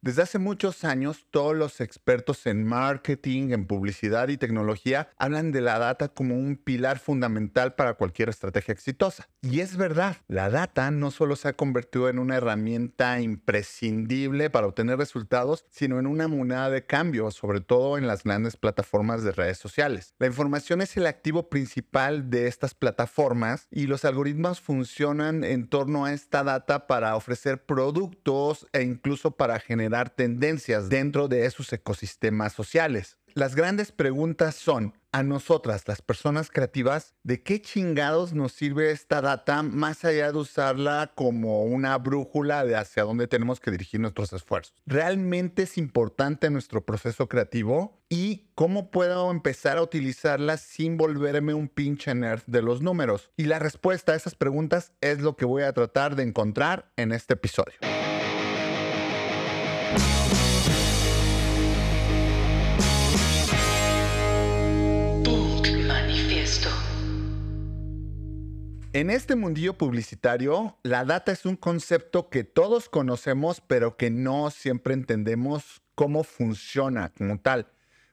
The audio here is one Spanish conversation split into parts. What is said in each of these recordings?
Desde hace muchos años, todos los expertos en marketing, en publicidad y tecnología hablan de la data como un pilar fundamental para cualquier estrategia exitosa. Y es verdad, la data no solo se ha convertido en una herramienta imprescindible para obtener resultados, sino en una moneda de cambio, sobre todo en las grandes plataformas de redes sociales. La información es el activo principal de estas plataformas y los algoritmos funcionan en torno a esta data para ofrecer productos e incluso para generar dar tendencias dentro de esos ecosistemas sociales. Las grandes preguntas son, a nosotras, las personas creativas, ¿de qué chingados nos sirve esta data más allá de usarla como una brújula de hacia dónde tenemos que dirigir nuestros esfuerzos? ¿Realmente es importante nuestro proceso creativo? ¿Y cómo puedo empezar a utilizarla sin volverme un pinche nerd de los números? Y la respuesta a esas preguntas es lo que voy a tratar de encontrar en este episodio. En este mundillo publicitario, la data es un concepto que todos conocemos, pero que no siempre entendemos cómo funciona como tal.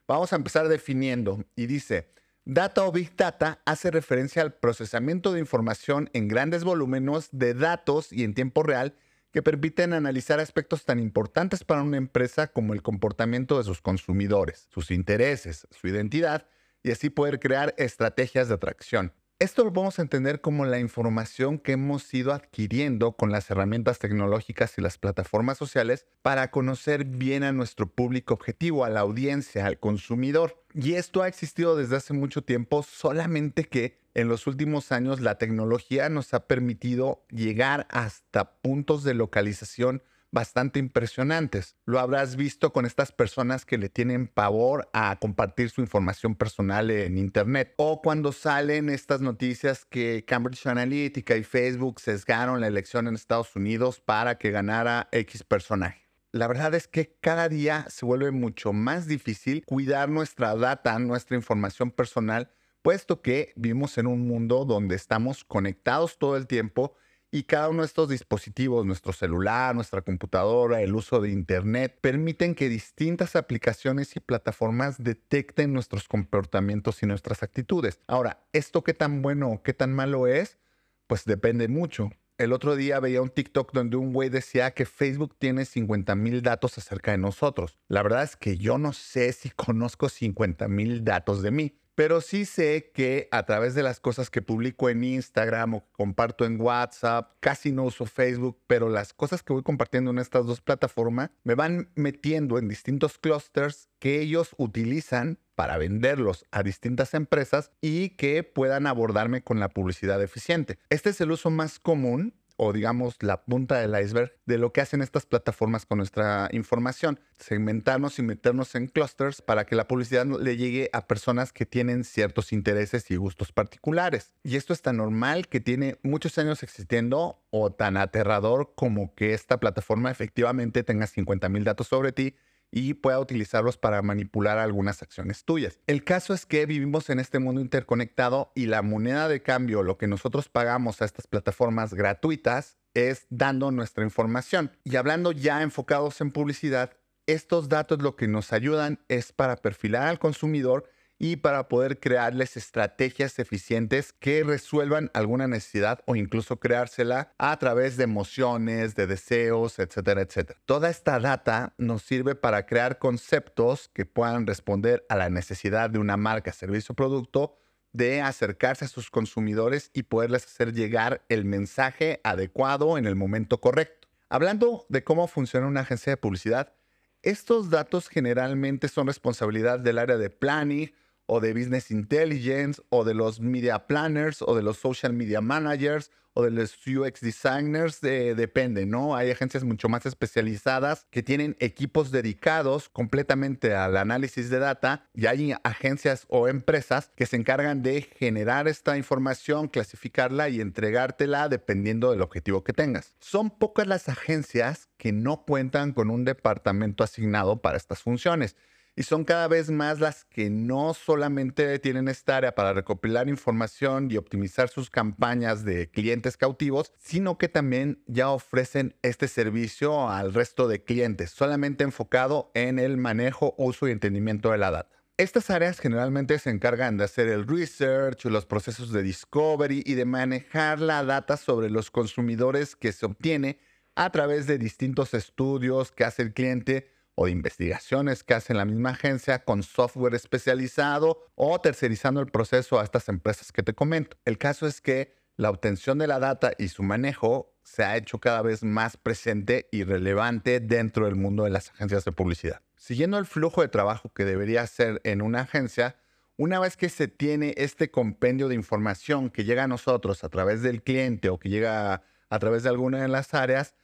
Vamos a empezar definiendo y dice, Data o Big Data hace referencia al procesamiento de información en grandes volúmenes de datos y en tiempo real que permiten analizar aspectos tan importantes para una empresa como el comportamiento de sus consumidores, sus intereses, su identidad y así poder crear estrategias de atracción. Esto lo podemos entender como la información que hemos ido adquiriendo con las herramientas tecnológicas y las plataformas sociales para conocer bien a nuestro público objetivo, a la audiencia, al consumidor. Y esto ha existido desde hace mucho tiempo, solamente que en los últimos años la tecnología nos ha permitido llegar hasta puntos de localización bastante impresionantes. Lo habrás visto con estas personas que le tienen pavor a compartir su información personal en Internet. O cuando salen estas noticias que Cambridge Analytica y Facebook sesgaron la elección en Estados Unidos para que ganara X personaje. La verdad es que cada día se vuelve mucho más difícil cuidar nuestra data, nuestra información personal, puesto que vivimos en un mundo donde estamos conectados todo el tiempo y cada uno de estos dispositivos, nuestro celular, nuestra computadora, el uso de Internet, permiten que distintas aplicaciones y plataformas detecten nuestros comportamientos y nuestras actitudes. Ahora, ¿esto qué tan bueno o qué tan malo es? Pues depende mucho. El otro día veía un TikTok donde un güey decía que Facebook tiene 50 mil datos acerca de nosotros. La verdad es que yo no sé si conozco 50 mil datos de mí. Pero sí sé que a través de las cosas que publico en Instagram o comparto en WhatsApp, casi no uso Facebook, pero las cosas que voy compartiendo en estas dos plataformas me van metiendo en distintos clusters que ellos utilizan para venderlos a distintas empresas y que puedan abordarme con la publicidad eficiente. Este es el uso más común o digamos la punta del iceberg de lo que hacen estas plataformas con nuestra información. Segmentarnos y meternos en clusters para que la publicidad le llegue a personas que tienen ciertos intereses y gustos particulares. Y esto es tan normal que tiene muchos años existiendo o tan aterrador como que esta plataforma efectivamente tenga 50 mil datos sobre ti y pueda utilizarlos para manipular algunas acciones tuyas. El caso es que vivimos en este mundo interconectado y la moneda de cambio, lo que nosotros pagamos a estas plataformas gratuitas, es dando nuestra información. Y hablando ya enfocados en publicidad, estos datos lo que nos ayudan es para perfilar al consumidor y para poder crearles estrategias eficientes que resuelvan alguna necesidad o incluso creársela a través de emociones, de deseos, etcétera, etcétera. Toda esta data nos sirve para crear conceptos que puedan responder a la necesidad de una marca, servicio o producto de acercarse a sus consumidores y poderles hacer llegar el mensaje adecuado en el momento correcto. Hablando de cómo funciona una agencia de publicidad, estos datos generalmente son responsabilidad del área de planning o de Business Intelligence o de los Media Planners o de los Social Media Managers o de los UX Designers, depende, ¿no? Hay agencias mucho más especializadas que tienen equipos dedicados completamente al análisis de data y hay agencias o empresas que se encargan de generar esta información, clasificarla y entregártela dependiendo del objetivo que tengas. Son pocas las agencias que no cuentan con un departamento asignado para estas funciones. Y son cada vez más las que no solamente tienen esta área para recopilar información y optimizar sus campañas de clientes cautivos, sino que también ya ofrecen este servicio al resto de clientes, solamente enfocado en el manejo, uso y entendimiento de la data. Estas áreas generalmente se encargan de hacer el research, los procesos de discovery y de manejar la data sobre los consumidores que se obtiene a través de distintos estudios que hace el cliente o de investigaciones que hace la misma agencia con software especializado o tercerizando el proceso a estas empresas que te comento. El caso es que la obtención de la data y su manejo se ha hecho cada vez más presente y relevante dentro del mundo de las agencias de publicidad. Siguiendo el flujo de trabajo que debería ser en una agencia, una vez que se tiene este compendio de información que llega a nosotros a través del cliente o que llega a través de alguna de las áreas,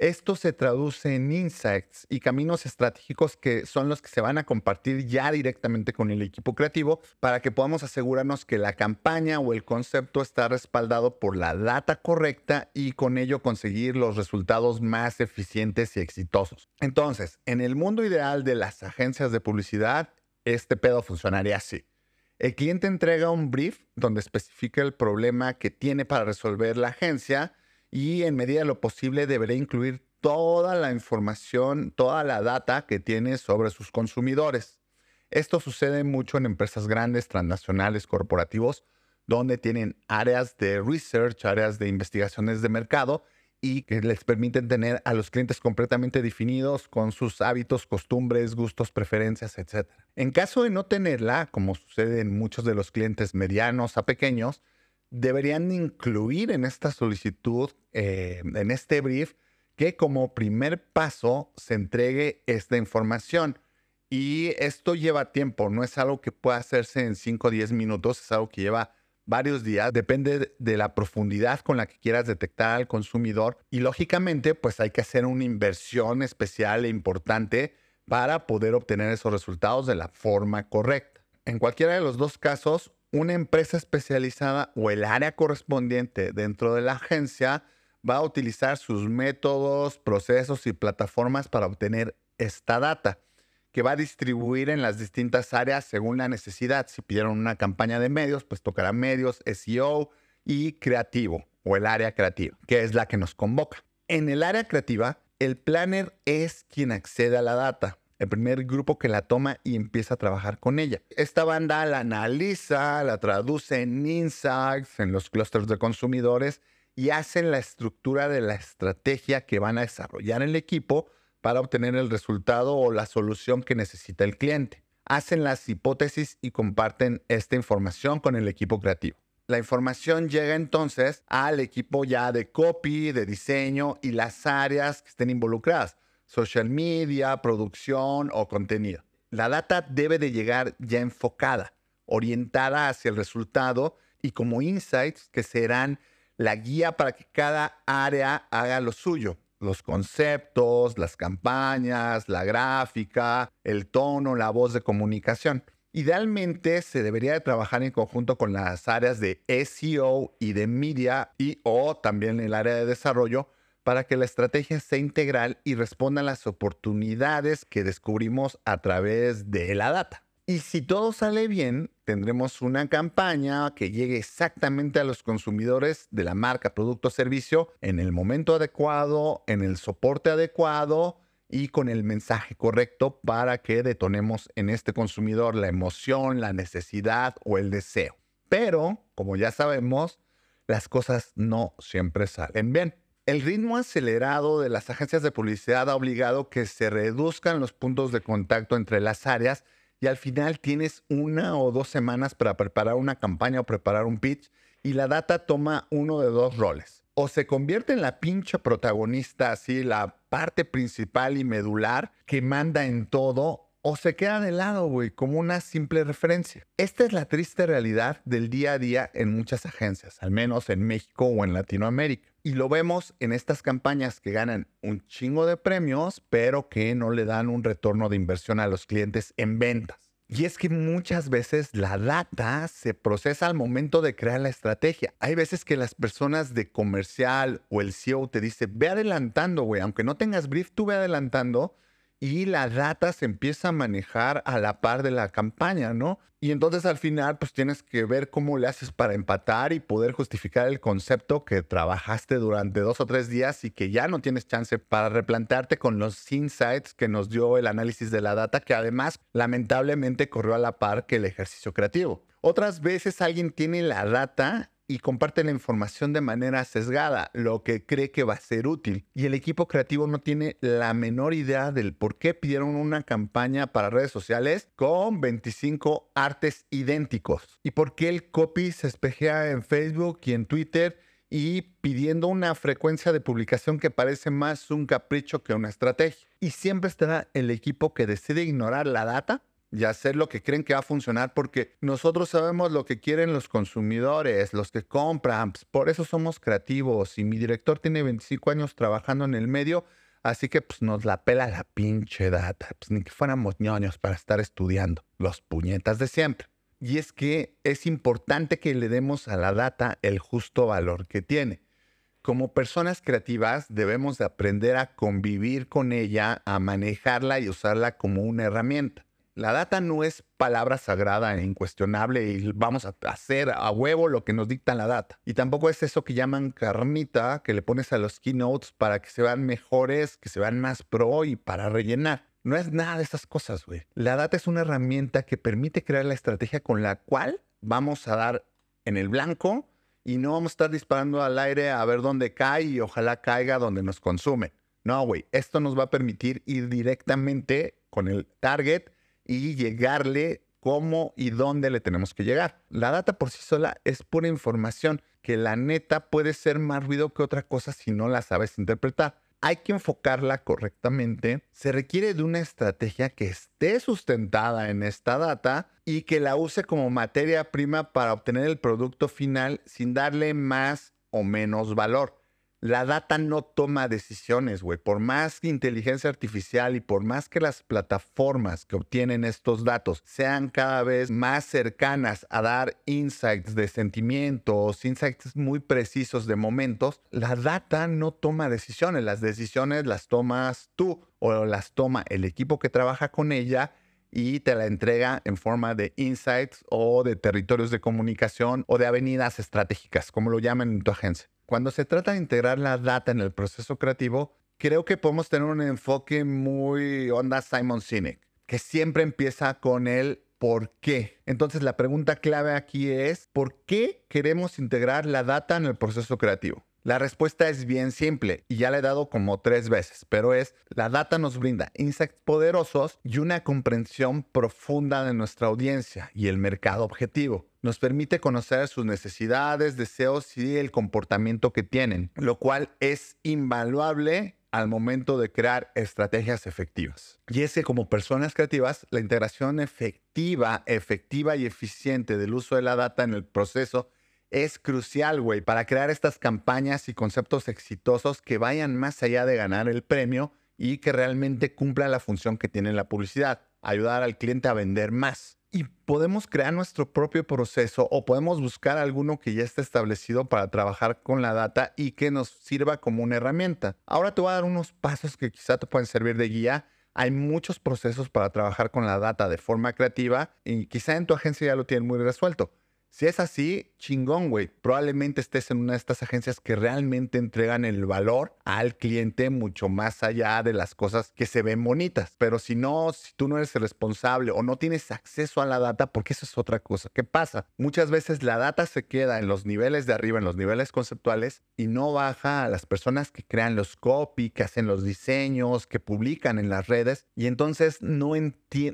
esto se traduce en insights y caminos estratégicos que son los que se van a compartir ya directamente con el equipo creativo para que podamos asegurarnos que la campaña o el concepto está respaldado por la data correcta y con ello conseguir los resultados más eficientes y exitosos. Entonces, en el mundo ideal de las agencias de publicidad, este pedo funcionaría así. El cliente entrega un brief donde especifica el problema que tiene para resolver la agencia y en medida de lo posible deberá incluir toda la información, toda la data que tiene sobre sus consumidores. Esto sucede mucho en empresas grandes, transnacionales, corporativos, donde tienen áreas de research, áreas de investigaciones de mercado y que les permiten tener a los clientes completamente definidos con sus hábitos, costumbres, gustos, preferencias, etc. En caso de no tenerla, como sucede en muchos de los clientes medianos a pequeños, deberían incluir en esta solicitud, eh, en este brief, que como primer paso se entregue esta información. Y esto lleva tiempo, no es algo que pueda hacerse en 5 o 10 minutos, es algo que lleva varios días, depende de la profundidad con la que quieras detectar al consumidor y lógicamente pues hay que hacer una inversión especial e importante para poder obtener esos resultados de la forma correcta. En cualquiera de los dos casos, una empresa especializada o el área correspondiente dentro de la agencia va a utilizar sus métodos, procesos y plataformas para obtener esta data que va a distribuir en las distintas áreas según la necesidad. Si pidieron una campaña de medios, pues tocará medios, SEO y creativo o el área creativa, que es la que nos convoca. En el área creativa, el planner es quien accede a la data el primer grupo que la toma y empieza a trabajar con ella. Esta banda la analiza, la traduce en insights, en los clusters de consumidores y hacen la estructura de la estrategia que van a desarrollar el equipo para obtener el resultado o la solución que necesita el cliente. Hacen las hipótesis y comparten esta información con el equipo creativo. La información llega entonces al equipo ya de copy, de diseño y las áreas que estén involucradas social media, producción o contenido. La data debe de llegar ya enfocada, orientada hacia el resultado y como insights que serán la guía para que cada área haga lo suyo. Los conceptos, las campañas, la gráfica, el tono, la voz de comunicación. Idealmente se debería de trabajar en conjunto con las áreas de SEO y de media y o también el área de desarrollo para que la estrategia sea integral y responda a las oportunidades que descubrimos a través de la data. Y si todo sale bien, tendremos una campaña que llegue exactamente a los consumidores de la marca, producto o servicio en el momento adecuado, en el soporte adecuado y con el mensaje correcto para que detonemos en este consumidor la emoción, la necesidad o el deseo. Pero, como ya sabemos, las cosas no siempre salen bien. El ritmo acelerado de las agencias de publicidad ha obligado que se reduzcan los puntos de contacto entre las áreas y al final tienes una o dos semanas para preparar una campaña o preparar un pitch y la data toma uno de dos roles. O se convierte en la pincha protagonista, así la parte principal y medular que manda en todo, o se queda de lado, güey, como una simple referencia. Esta es la triste realidad del día a día en muchas agencias, al menos en México o en Latinoamérica. Y lo vemos en estas campañas que ganan un chingo de premios, pero que no le dan un retorno de inversión a los clientes en ventas. Y es que muchas veces la data se procesa al momento de crear la estrategia. Hay veces que las personas de comercial o el CEO te dice, ve adelantando, güey, aunque no tengas brief, tú ve adelantando y la data se empieza a manejar a la par de la campaña, ¿no? Y entonces al final pues tienes que ver cómo le haces para empatar y poder justificar el concepto que trabajaste durante dos o tres días y que ya no tienes chance para replantearte con los insights que nos dio el análisis de la data, que además lamentablemente corrió a la par que el ejercicio creativo. Otras veces alguien tiene la data y comparte la información de manera sesgada, lo que cree que va a ser útil. Y el equipo creativo no tiene la menor idea del por qué pidieron una campaña para redes sociales con 25 artes idénticos. Y por qué el copy se espejea en Facebook y en Twitter y pidiendo una frecuencia de publicación que parece más un capricho que una estrategia. Y siempre estará el equipo que decide ignorar la data y hacer lo que creen que va a funcionar porque nosotros sabemos lo que quieren los consumidores, los que compran, pues, por eso somos creativos y mi director tiene 25 años trabajando en el medio, así que pues nos la pela la pinche data, pues ni que fuéramos ñoños para estar estudiando los puñetas de siempre. Y es que es importante que le demos a la data el justo valor que tiene. Como personas creativas debemos de aprender a convivir con ella, a manejarla y usarla como una herramienta. La data no es palabra sagrada e incuestionable y vamos a hacer a huevo lo que nos dicta la data. Y tampoco es eso que llaman carnita que le pones a los keynotes para que se vean mejores, que se vean más pro y para rellenar. No es nada de esas cosas, güey. La data es una herramienta que permite crear la estrategia con la cual vamos a dar en el blanco y no vamos a estar disparando al aire a ver dónde cae y ojalá caiga donde nos consumen. No, güey. Esto nos va a permitir ir directamente con el target y llegarle cómo y dónde le tenemos que llegar. La data por sí sola es pura información que la neta puede ser más ruido que otra cosa si no la sabes interpretar. Hay que enfocarla correctamente. Se requiere de una estrategia que esté sustentada en esta data y que la use como materia prima para obtener el producto final sin darle más o menos valor la data no toma decisiones, güey. Por más inteligencia artificial y por más que las plataformas que obtienen estos datos sean cada vez más cercanas a dar insights de sentimientos, insights muy precisos de momentos, la data no toma decisiones. Las decisiones las tomas tú o las toma el equipo que trabaja con ella y te la entrega en forma de insights o de territorios de comunicación o de avenidas estratégicas, como lo llaman en tu agencia. Cuando se trata de integrar la data en el proceso creativo, creo que podemos tener un enfoque muy onda Simon Sinek, que siempre empieza con el por qué. Entonces la pregunta clave aquí es, ¿por qué queremos integrar la data en el proceso creativo? La respuesta es bien simple y ya la he dado como tres veces, pero es la data nos brinda insights poderosos y una comprensión profunda de nuestra audiencia y el mercado objetivo. Nos permite conocer sus necesidades, deseos y el comportamiento que tienen, lo cual es invaluable al momento de crear estrategias efectivas. Y es que como personas creativas, la integración efectiva, efectiva y eficiente del uso de la data en el proceso es crucial, güey, para crear estas campañas y conceptos exitosos que vayan más allá de ganar el premio y que realmente cumplan la función que tiene la publicidad, ayudar al cliente a vender más. Y podemos crear nuestro propio proceso o podemos buscar alguno que ya esté establecido para trabajar con la data y que nos sirva como una herramienta. Ahora te voy a dar unos pasos que quizá te pueden servir de guía. Hay muchos procesos para trabajar con la data de forma creativa y quizá en tu agencia ya lo tienen muy resuelto. Si es así, chingón, güey. Probablemente estés en una de estas agencias que realmente entregan el valor al cliente mucho más allá de las cosas que se ven bonitas. Pero si no, si tú no eres el responsable o no tienes acceso a la data, porque eso es otra cosa. ¿Qué pasa? Muchas veces la data se queda en los niveles de arriba, en los niveles conceptuales, y no baja a las personas que crean los copy, que hacen los diseños, que publican en las redes, y entonces no,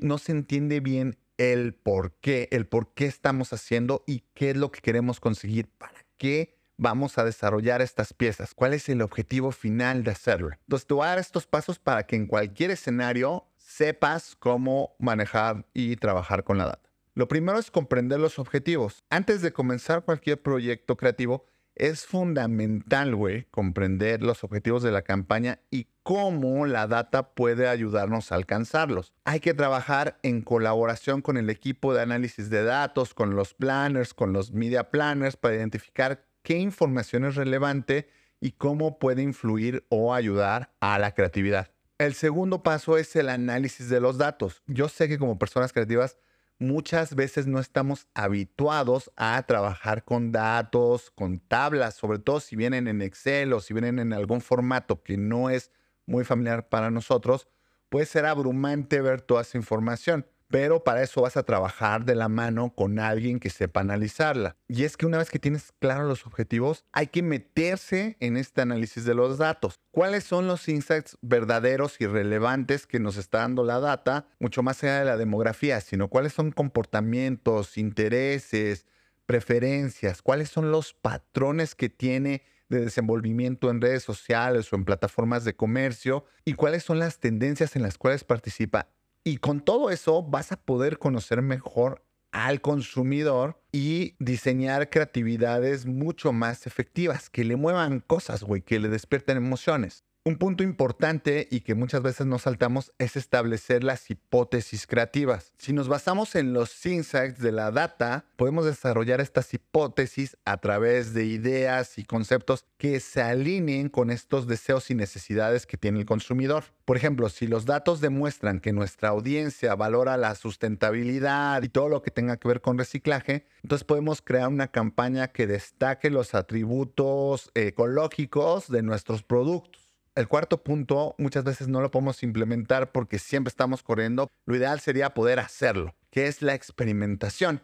no se entiende bien el por qué, el por qué estamos haciendo y qué es lo que queremos conseguir, para qué vamos a desarrollar estas piezas, cuál es el objetivo final de hacerlo. Entonces te voy a dar estos pasos para que en cualquier escenario sepas cómo manejar y trabajar con la data. Lo primero es comprender los objetivos. Antes de comenzar cualquier proyecto creativo, es fundamental, güey, comprender los objetivos de la campaña y cómo la data puede ayudarnos a alcanzarlos. Hay que trabajar en colaboración con el equipo de análisis de datos, con los planners, con los media planners para identificar qué información es relevante y cómo puede influir o ayudar a la creatividad. El segundo paso es el análisis de los datos. Yo sé que como personas creativas muchas veces no estamos habituados a trabajar con datos, con tablas, sobre todo si vienen en Excel o si vienen en algún formato que no es muy familiar para nosotros, puede ser abrumante ver toda esa información pero para eso vas a trabajar de la mano con alguien que sepa analizarla. Y es que una vez que tienes claros los objetivos, hay que meterse en este análisis de los datos. ¿Cuáles son los insights verdaderos y relevantes que nos está dando la data, mucho más allá de la demografía, sino cuáles son comportamientos, intereses, preferencias, cuáles son los patrones que tiene de desenvolvimiento en redes sociales o en plataformas de comercio y cuáles son las tendencias en las cuales participa y con todo eso vas a poder conocer mejor al consumidor y diseñar creatividades mucho más efectivas, que le muevan cosas, güey, que le despierten emociones. Un punto importante y que muchas veces nos saltamos es establecer las hipótesis creativas. Si nos basamos en los insights de la data, podemos desarrollar estas hipótesis a través de ideas y conceptos que se alineen con estos deseos y necesidades que tiene el consumidor. Por ejemplo, si los datos demuestran que nuestra audiencia valora la sustentabilidad y todo lo que tenga que ver con reciclaje, entonces podemos crear una campaña que destaque los atributos ecológicos de nuestros productos el cuarto punto muchas veces no lo podemos implementar porque siempre estamos corriendo. Lo ideal sería poder hacerlo, que es la experimentación.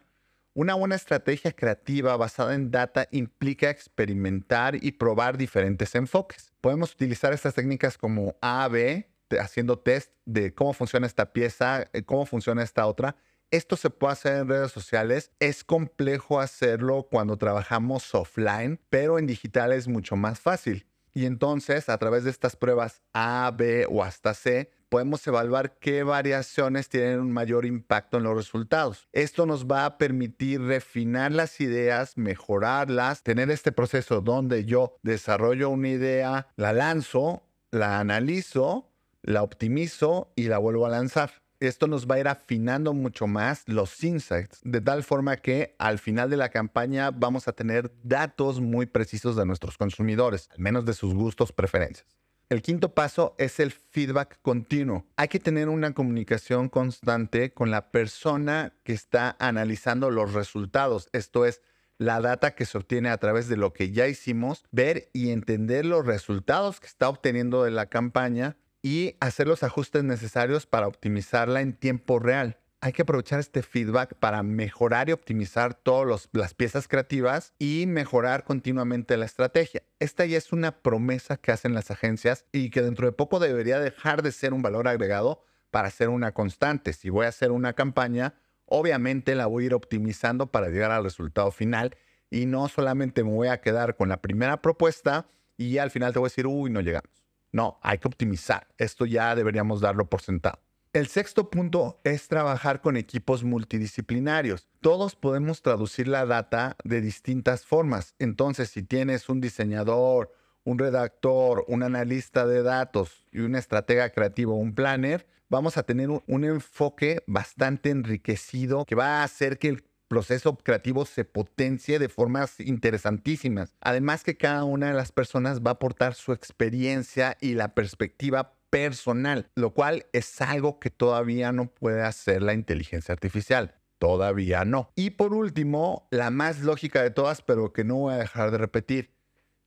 Una buena estrategia creativa basada en data implica experimentar y probar diferentes enfoques. Podemos utilizar estas técnicas como A, B, haciendo test de cómo funciona esta pieza, eh, cómo funciona esta otra. Esto se puede hacer en redes sociales. Es complejo hacerlo cuando trabajamos offline, pero en digital es mucho más fácil. Y entonces, a través de estas pruebas A, B o hasta C, podemos evaluar qué variaciones tienen un mayor impacto en los resultados. Esto nos va a permitir refinar las ideas, mejorarlas, tener este proceso donde yo desarrollo una idea, la lanzo, la analizo, la optimizo y la vuelvo a lanzar esto nos va a ir afinando mucho más los insights, de tal forma que al final de la campaña vamos a tener datos muy precisos de nuestros consumidores, al menos de sus gustos, preferencias. El quinto paso es el feedback continuo. Hay que tener una comunicación constante con la persona que está analizando los resultados. Esto es, la data que se obtiene a través de lo que ya hicimos, ver y entender los resultados que está obteniendo de la campaña y hacer los ajustes necesarios para optimizarla en tiempo real. Hay que aprovechar este feedback para mejorar y optimizar todas las piezas creativas y mejorar continuamente la estrategia. Esta ya es una promesa que hacen las agencias y que dentro de poco debería dejar de ser un valor agregado para ser una constante. Si voy a hacer una campaña, obviamente la voy a ir optimizando para llegar al resultado final y no solamente me voy a quedar con la primera propuesta y al final te voy a decir, uy, no llegamos. No, hay que optimizar. Esto ya deberíamos darlo por sentado. El sexto punto es trabajar con equipos multidisciplinarios. Todos podemos traducir la data de distintas formas. Entonces, si tienes un diseñador, un redactor, un analista de datos y un estratega creativo, un planner, vamos a tener un, enfoque bastante enriquecido que va a hacer que el proceso creativo se potencie de formas interesantísimas. Además que cada una de las personas va a aportar su experiencia y la perspectiva personal, lo cual es algo que todavía no puede hacer la inteligencia artificial. Todavía no. Y por último, la más lógica de todas, pero que no voy a dejar de repetir,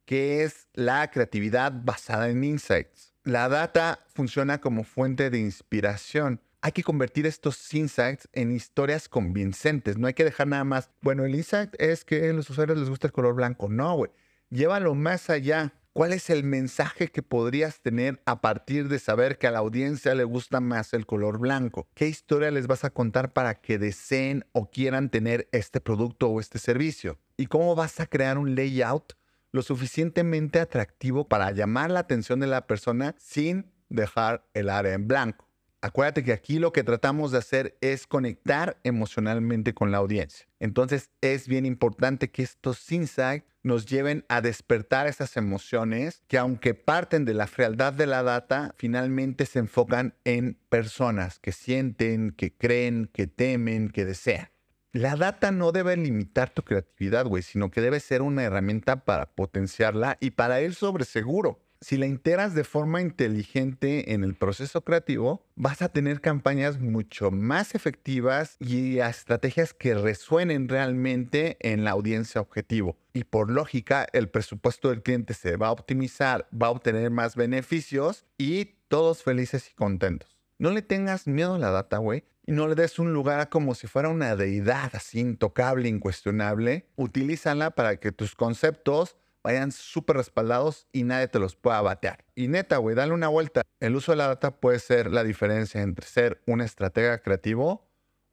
que es la creatividad basada en insights. La data funciona como fuente de inspiración hay que convertir estos insights en historias convincentes. No hay que dejar nada más. Bueno, el insight es que a los usuarios les gusta el color blanco. No, güey. Llévalo más allá. ¿Cuál es el mensaje que podrías tener a partir de saber que a la audiencia le gusta más el color blanco? ¿Qué historia les vas a contar para que deseen o quieran tener este producto o este servicio? ¿Y cómo vas a crear un layout lo suficientemente atractivo para llamar la atención de la persona sin dejar el área en blanco? Acuérdate que aquí lo que tratamos de hacer es conectar emocionalmente con la audiencia. Entonces es bien importante que estos insights nos lleven a despertar esas emociones que aunque parten de la frialdad de la data, finalmente se enfocan en personas que sienten, que creen, que temen, que desean. La data no debe limitar tu creatividad, güey, sino que debe ser una herramienta para potenciarla y para ir sobre seguro Si la integras de forma inteligente en el proceso creativo, vas a tener campañas mucho más efectivas y estrategias que resuenen realmente en la audiencia objetivo. Y por lógica, el presupuesto del cliente se va a optimizar, va a obtener más beneficios y todos felices y contentos. No le tengas miedo a la data, güey. Y no le des un lugar como si fuera una deidad así intocable, incuestionable. Utilízala para que tus conceptos vayan súper respaldados y nadie te los pueda batear. Y neta, güey, dale una vuelta. El uso de la data puede ser la diferencia entre ser un estratega creativo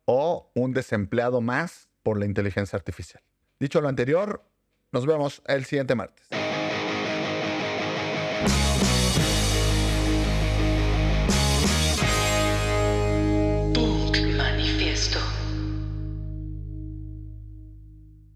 o un desempleado más por la inteligencia artificial. Dicho lo anterior, nos vemos el siguiente martes.